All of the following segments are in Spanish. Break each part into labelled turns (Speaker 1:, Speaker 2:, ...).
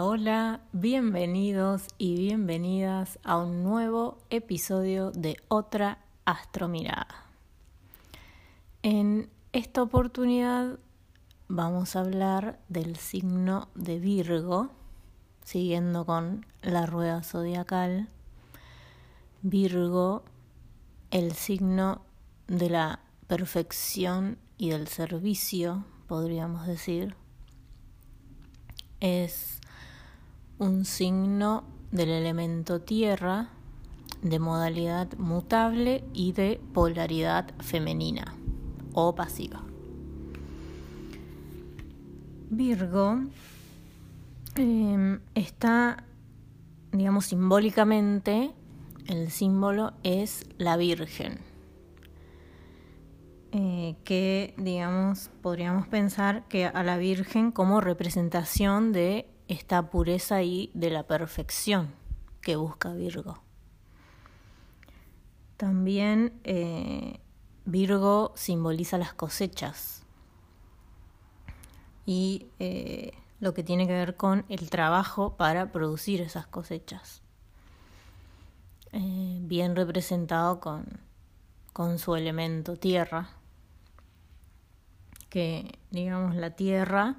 Speaker 1: Hola, bienvenidos y bienvenidas a un nuevo episodio de Otra Astromirada. En esta oportunidad vamos a hablar del signo de Virgo, siguiendo con la rueda zodiacal. Virgo, el signo de la perfección y del servicio, podríamos decir es un signo del elemento tierra de modalidad mutable y de polaridad femenina o pasiva. Virgo em, está, digamos, simbólicamente, el símbolo es la Virgen, eh, que, digamos, podríamos pensar que a la Virgen como representación de esta pureza y de la perfección que busca Virgo. También eh, Virgo simboliza las cosechas y eh, lo que tiene que ver con el trabajo para producir esas cosechas. bien representado con, con su elemento tierra que, digamos, la tierra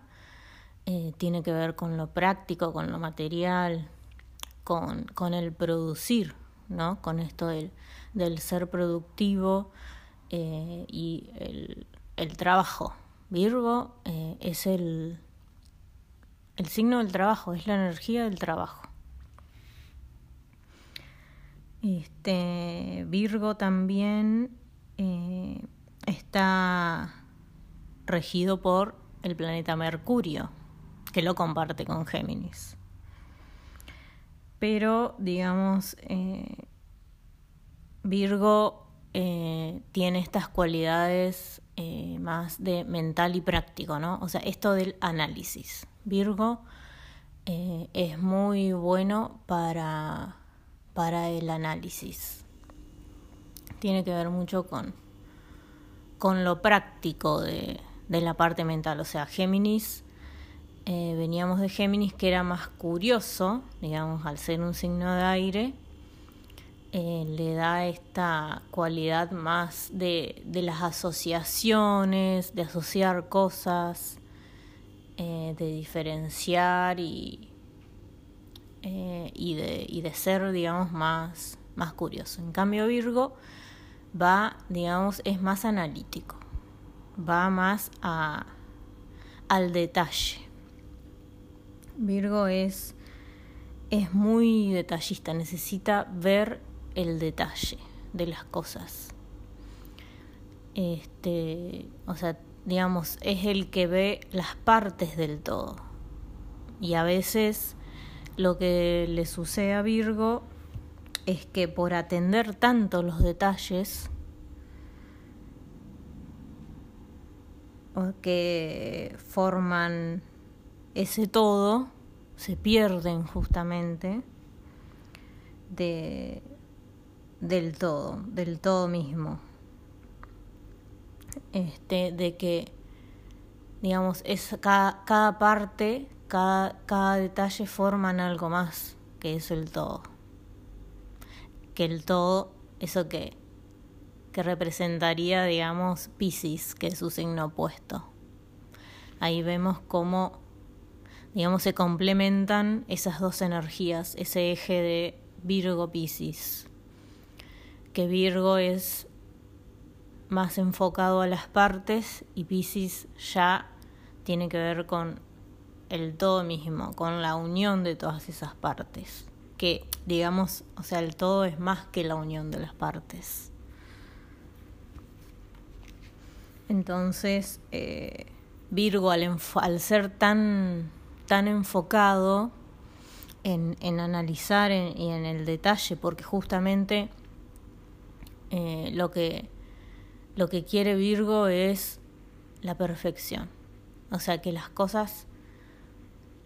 Speaker 1: eh, tiene que ver con lo práctico, con lo material, con, con el producir, ¿no? Con esto del, del ser productivo eh, y el, el, trabajo. Virgo eh, es el, el signo del trabajo, es la energía del trabajo. Este Virgo también está regido por el planeta Mercurio, que lo comparte con Géminis. Pero, digamos, eh, Virgo eh, tiene estas cualidades eh, más de mental y práctico, ¿no? O sea, esto del análisis. Virgo es muy bueno para, para el análisis. Tiene que ver mucho con, con lo práctico de, de la parte mental. O sea, Géminis, eh, veníamos de Géminis que era más curioso, digamos, al ser un signo de aire, eh, le da esta cualidad más de, de las asociaciones, de asociar cosas, eh, de diferenciar y, y, de, y de ser, digamos, más, más curioso. En cambio, Virgo va, digamos, es más analítico va más a, al detalle. Virgo es, es muy detallista, necesita ver el detalle de las cosas. Este, o sea, digamos, es el que ve las partes del todo. Y a veces lo que le sucede a Virgo es que por atender tanto los detalles, que forman ese todo se pierden justamente de, del todo, del todo mismo. Este, de que, digamos, es cada, cada parte, cada, cada detalle forman algo más que es el todo. Que el todo, eso que que representaría, digamos, Pisces, que es su signo opuesto. Ahí vemos cómo, digamos, se complementan esas dos energías, ese eje de Virgo-Pisces, que Virgo es más enfocado a las partes y Pisces ya tiene que ver con el todo mismo, con la unión de todas esas partes. Que digamos, o sea, el todo es más que la unión de las partes. Entonces, eh, Virgo, al, ser tan, tan enfocado en, en analizar y en el detalle, porque justamente eh, lo, que, lo que quiere Virgo es la perfección. O sea, que las cosas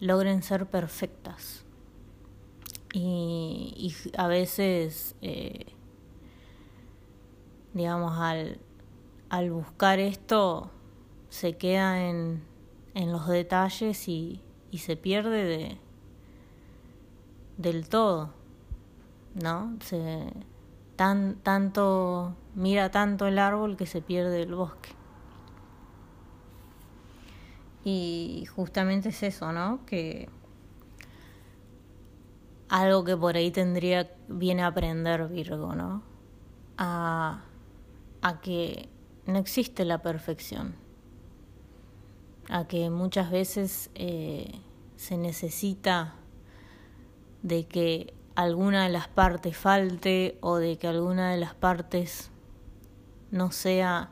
Speaker 1: logren ser perfectas. Y, y a veces, eh, digamos, al, al buscar esto se queda en, en los detalles y, y se pierde de, del todo, ¿no? Se, tan, tanto, mira tanto el árbol que se pierde el bosque. Y justamente es eso, ¿no? Que algo que por ahí tendría viene a aprender Virgo, ¿no? A, a que no existe la perfección, a que muchas veces eh, se necesita de que alguna de las partes falte o de que alguna de las partes no sea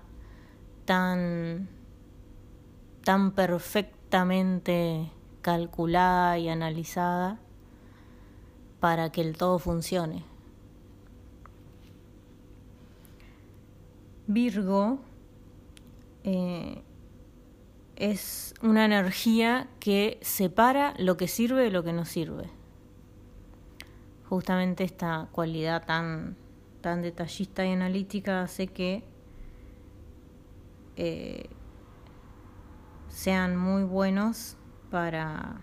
Speaker 1: tan tan perfectamente calculada y analizada para que el todo funcione. Virgo eh, es una energía que separa lo que sirve de lo que no sirve. Justamente esta cualidad tan, tan detallista y analítica hace que eh, sean muy buenos para,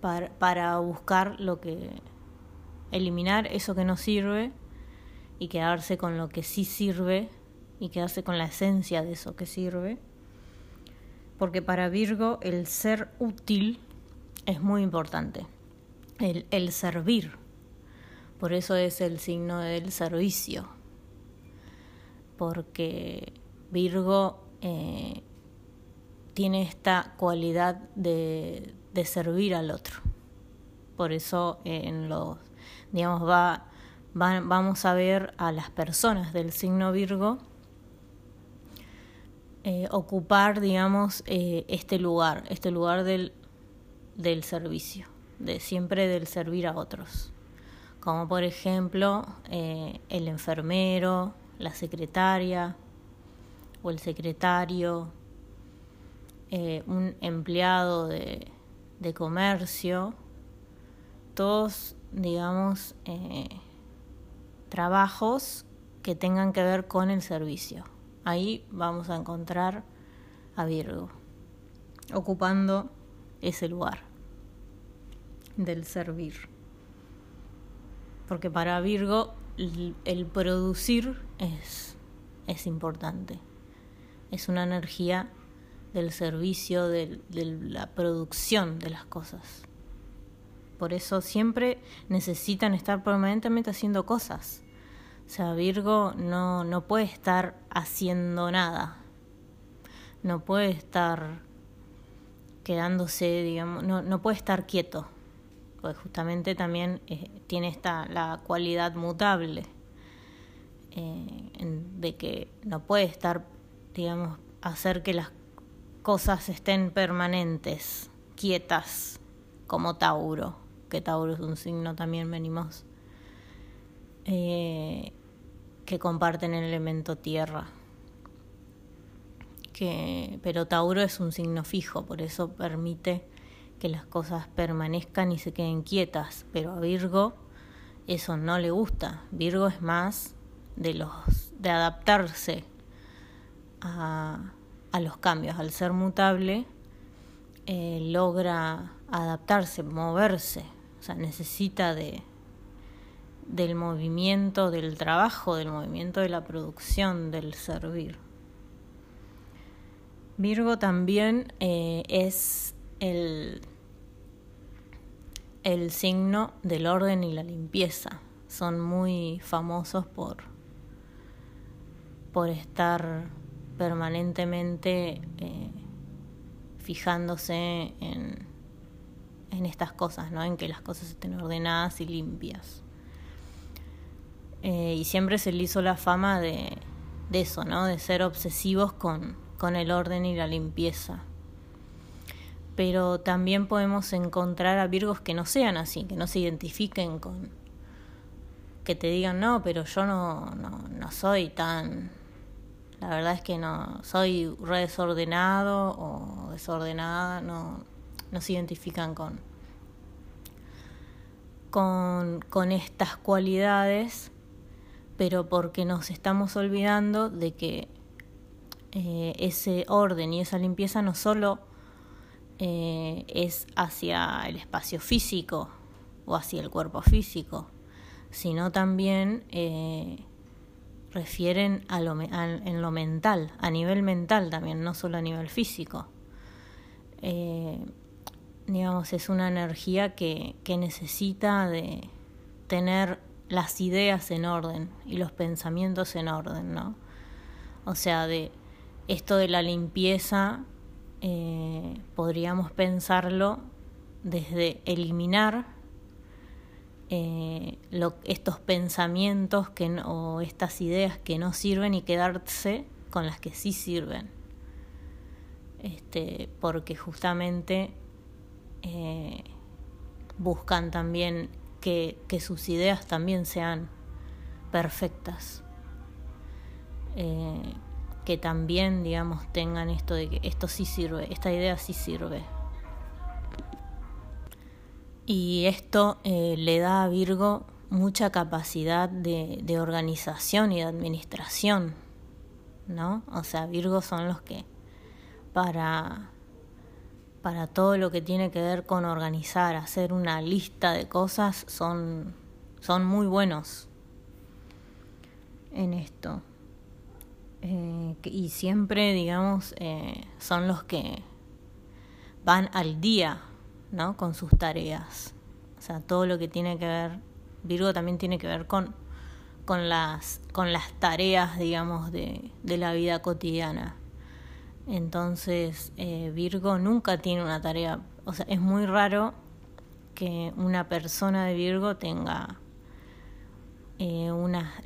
Speaker 1: para, buscar lo que, eliminar eso que no sirve y quedarse con lo que sí sirve y quedarse con la esencia de eso que sirve. Porque para Virgo el ser útil es muy importante, el, el servir. Por eso es el signo del servicio. Porque Virgo eh, tiene esta cualidad de, de servir al otro. Por eso en los, digamos, va, vamos a ver a las personas del signo Virgo eh, ocupar, digamos, eh, este lugar, este lugar del, del servicio, de siempre del servir a otros. Como por ejemplo eh, el enfermero, la secretaria o el secretario, un empleado de, de comercio, todos, digamos, trabajos que tengan que ver con el servicio. Ahí vamos a encontrar a Virgo, ocupando ese lugar del servir. Porque para Virgo el, producir es, es importante. Es una energía del servicio, de, la producción de las cosas. Por eso siempre necesitan estar permanentemente haciendo cosas. O sea, Virgo no, no puede estar haciendo nada. No puede estar quedándose, digamos, no, no puede estar quieto. Pues justamente también eh, tiene esta la cualidad mutable eh, de que no puede estar, digamos, hacer que las cosas estén permanentes, quietas, como Tauro, que Tauro es un signo también venimos, eh, que comparten el elemento tierra. Que, pero Tauro es un signo fijo, por eso permite que las cosas permanezcan y se queden quietas, pero a Virgo eso no le gusta. Virgo es más de los de adaptarse a a los cambios. Al ser mutable, eh, logra adaptarse, moverse, o sea, necesita de, del movimiento, del trabajo, del movimiento de la producción, del servir. Virgo también eh, es el, el signo del orden y la limpieza. Son muy famosos por, por estar permanentemente eh, fijándose en, en estas cosas, ¿no? en que las cosas estén ordenadas y limpias. Eh, y siempre se le hizo la fama de, de eso, ¿no? de ser obsesivos con, con el orden y la limpieza. Pero también podemos encontrar a Virgos que no sean así, que no se identifiquen con, que te digan, no, pero yo no, no, no soy tan la verdad es que no soy re desordenado o desordenada, no, no se identifican con, con, con estas cualidades, pero porque nos estamos olvidando de que eh, ese orden y esa limpieza no solo eh, es hacia el espacio físico, o hacia el cuerpo físico, sino también eh, refieren a lo, en lo mental, a nivel mental también, no solo a nivel físico. Digamos, es una energía que, que necesita de tener las ideas en orden y los pensamientos en orden, ¿no? O sea, de esto de la limpieza, eh, podríamos pensarlo desde eliminar eh, estos pensamientos que o estas ideas que no sirven y quedarse con las que sí sirven. Este, porque justamente eh, buscan también que, sus ideas también sean perfectas. Eh, que también, digamos, tengan esto de que esto sí sirve, esta idea sí sirve. Y esto eh, le da a Virgo mucha capacidad de, de, organización y de administración, ¿no? O sea, Virgo son los que para, para todo lo que tiene que ver con organizar, hacer una lista de cosas, son, son muy buenos en esto. Eh, y siempre, digamos, eh, son los que van al día, ¿no? Con sus tareas. O sea, todo lo que tiene que ver, Virgo también tiene que ver con, con, las, con las tareas, digamos, de, de la vida cotidiana. Entonces, eh, Virgo nunca tiene una tarea, o sea, es muy raro que una persona de Virgo tenga eh,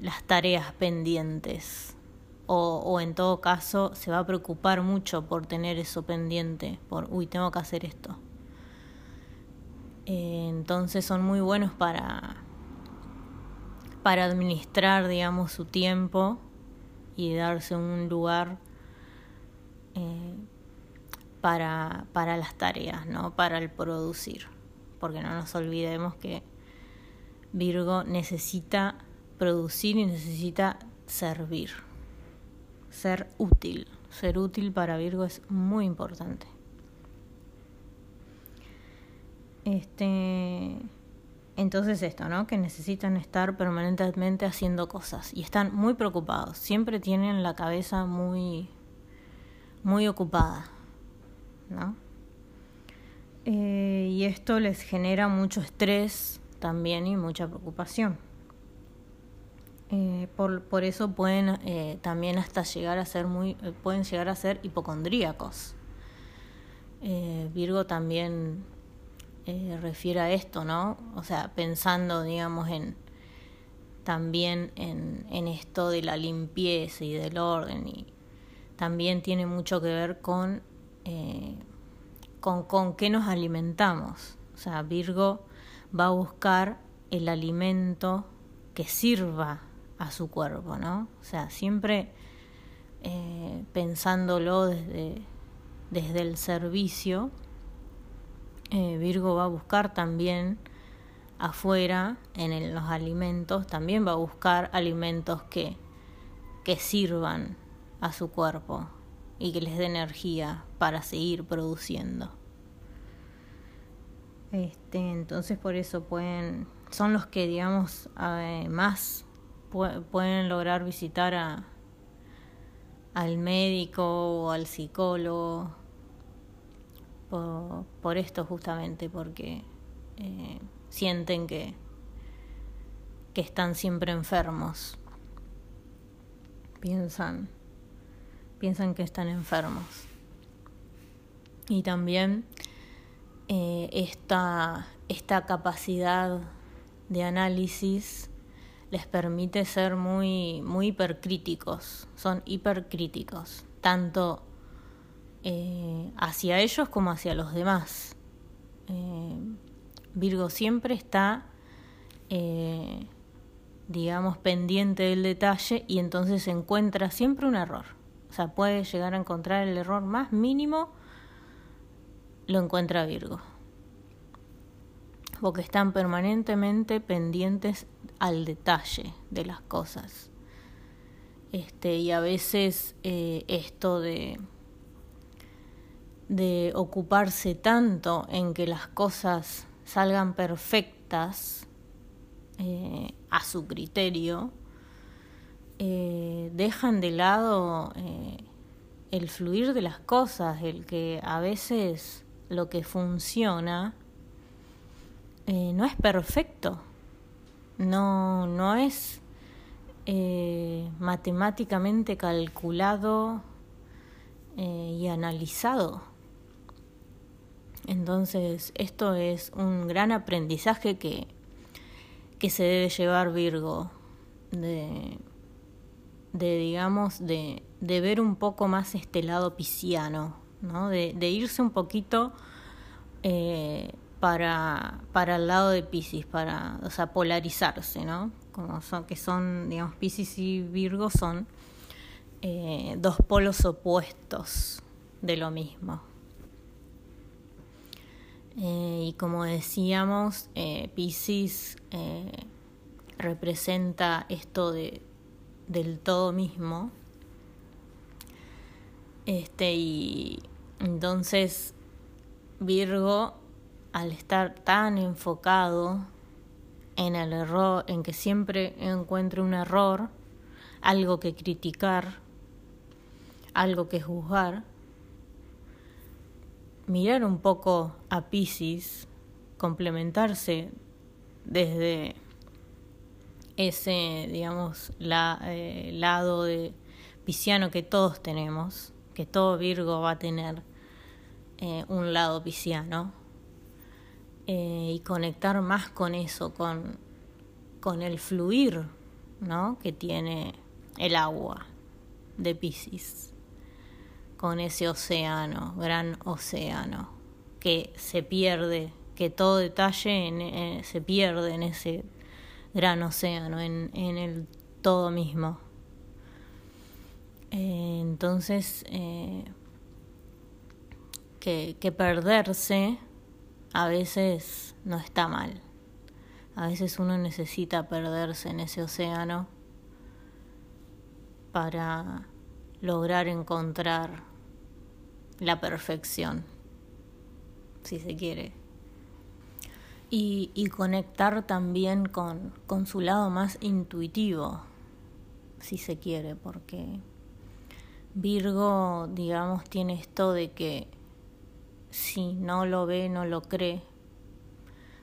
Speaker 1: las tareas pendientes o, o, en todo caso se va a preocupar mucho por tener eso pendiente, por, uy, tengo que hacer esto. Eh, entonces son muy buenos para, para administrar, digamos, su tiempo y darse un lugar eh, para, para las tareas, ¿no? Para el producir. Porque no nos olvidemos que Virgo necesita producir y necesita servir ser útil. Ser útil para Virgo es muy importante. Este, entonces esto, ¿no? Que necesitan estar permanentemente haciendo cosas y están muy preocupados. Siempre tienen la cabeza muy, muy ocupada, ¿no? Eh, y esto les genera mucho estrés también y mucha preocupación. Eh, por, por, eso pueden eh, también hasta llegar a ser muy, pueden llegar a ser hipocondríacos. Virgo también refiere a esto, ¿no? O sea, pensando, digamos, en también en, en esto de la limpieza y del orden y también tiene mucho que ver con, con, con qué nos alimentamos. O sea, Virgo va a buscar el alimento que sirva a su cuerpo, ¿no? O sea, siempre eh, pensándolo desde, desde el servicio, eh, Virgo va a buscar también afuera, en los alimentos, también va a buscar alimentos que, que sirvan a su cuerpo y que les dé energía para seguir produciendo. Este, entonces por eso pueden, son los que digamos eh, más pueden lograr visitar a, al médico o al psicólogo por, esto justamente, porque eh, sienten que, que están siempre enfermos. Piensan, piensan que están enfermos. Y también eh, esta, esta capacidad de análisis les permite ser muy, muy hipercríticos, son hipercríticos, tanto eh, hacia ellos como hacia los demás. Eh, Virgo siempre está, eh, digamos, pendiente del detalle y entonces encuentra siempre un error. Sea, puede llegar a encontrar el error más mínimo, lo encuentra Virgo porque están permanentemente pendientes al detalle de las cosas. Este, y a veces eh, esto de, de ocuparse tanto en que las cosas salgan perfectas perfectas eh, a su criterio, eh, dejan de lado eh, el fluir de las cosas, el que a veces lo que funciona no es perfecto, no, no es matemáticamente calculado y analizado. Entonces, esto es un gran aprendizaje que, que se debe llevar Virgo, de, de digamos, de, de, ver un poco más este lado pisciano, ¿no? de, irse un poquito eh, para, para el lado de Pisces, para, o sea, polarizarse, ¿no? Como son, que son, digamos, Pisces y Virgo son eh, dos polos opuestos de lo mismo. Eh, y como decíamos, Pisces representa esto de, del todo mismo. Este, y entonces Virgo, al estar tan enfocado en el error, en que siempre encuentre un error, algo que criticar, algo que juzgar, mirar un poco a Pisces, complementarse desde ese, digamos, la, eh, lado de pisciano que todos tenemos, que todo Virgo va a tener eh, un lado pisciano, eh, y conectar más con eso, con, con el fluir ¿no? que tiene el agua de Pisces con ese océano, gran océano, que se pierde, que todo detalle se pierde en ese gran océano, en, en el todo mismo. Eh, entonces, eh, que, que perderse a veces no está mal. A veces uno necesita perderse en ese océano para lograr encontrar la perfección, si se quiere. Y, conectar también con, con su lado más intuitivo, si se quiere, porque Virgo, digamos, tiene esto de que si no lo ve, no lo cree.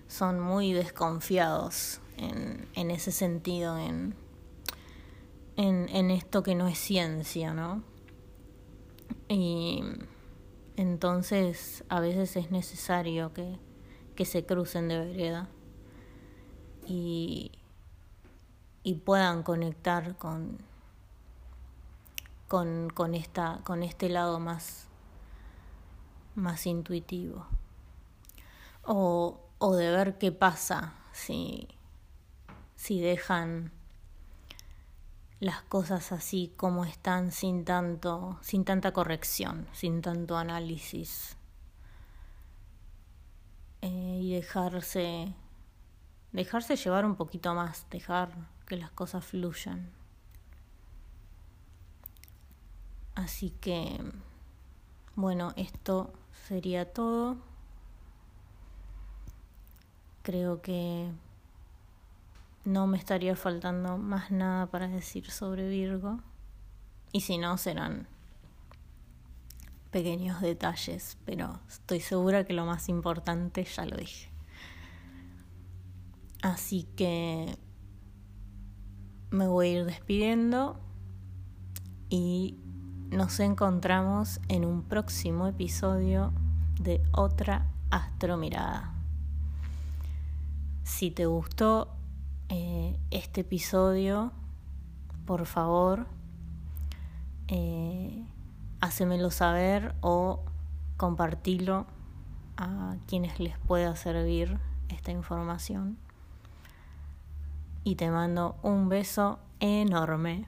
Speaker 1: Son muy desconfiados en, en ese sentido, en, en, en esto que no es ciencia, ¿no? Y entonces a veces es necesario que, que se crucen de vereda y, y puedan conectar con, con, con, esta, con este lado más, más intuitivo. O, o de ver qué pasa si, si dejan las cosas así como están sin tanto sin tanta corrección sin tanto análisis eh, y dejarse dejarse llevar un poquito más dejar que las cosas fluyan así que bueno esto sería todo creo que no me estaría faltando más nada para decir sobre Virgo. Y si no, serán pequeños detalles, pero estoy segura que lo más importante ya lo dije. Así que me voy a ir despidiendo y nos encontramos en un próximo episodio de otra astromirada. Si te gustó eh, este episodio, por favor, eh, hacemelo saber o compartilo a quienes les pueda servir esta información. Y te mando un beso enorme.